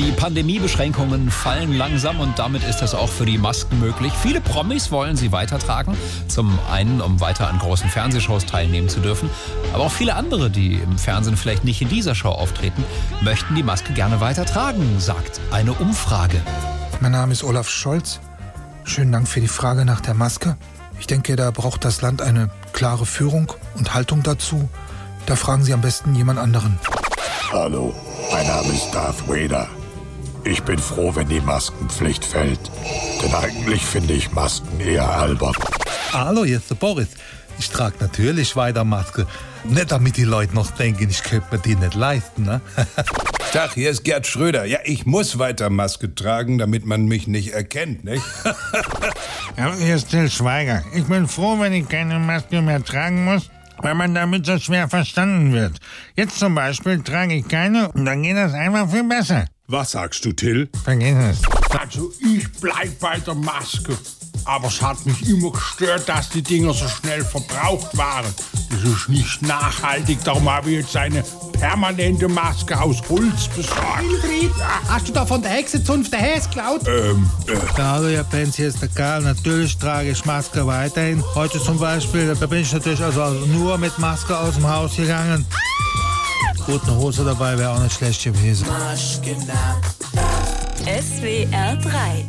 Die Pandemiebeschränkungen fallen langsam und damit ist das auch für die Masken möglich. Viele Promis wollen sie weitertragen. Zum einen, um weiter an großen Fernsehshows teilnehmen zu dürfen. Aber auch viele andere, die im Fernsehen vielleicht nicht in dieser Show auftreten, möchten die Maske gerne weitertragen, sagt eine Umfrage. Mein Name ist Olaf Scholz. Schönen Dank für die Frage nach der Maske. Ich denke, da braucht das Land eine klare Führung und Haltung dazu. Da fragen Sie am besten jemand anderen. Hallo, mein Name ist Darth Vader. Ich bin froh, wenn die Maskenpflicht fällt. Denn eigentlich finde ich Masken eher albern. Hallo, hier ist der Boris. Ich trage natürlich weiter Maske. Nicht damit die Leute noch denken, ich könnte mir die nicht leisten, ne? Tag, hier ist Gerd Schröder. Ja, ich muss weiter Maske tragen, damit man mich nicht erkennt, nicht? Hallo, hier ist Till Schweiger. Ich bin froh, wenn ich keine Maske mehr tragen muss, weil man damit so schwer verstanden wird. Jetzt zum Beispiel trage ich keine und dann geht das einfach viel besser. Was sagst du, Till? Vergiss es. Also ich bleib bei der Maske. Aber es hat mich immer gestört, dass die Dinger so schnell verbraucht waren. Das ist nicht nachhaltig, darum habe ich jetzt eine permanente Maske aus Holz besorgt. Wilfried, hast du da von der Hexenzunft der Häs geklaut? Ähm, äh, Ja, hallo, Herr Penz, hier ist der Karl. Natürlich trage ich Maske weiterhin. Heute zum Beispiel, da bin ich natürlich also nur mit Maske aus dem Haus gegangen. Gut, Hose dabei wäre auch nicht schlecht gewesen. SWR 3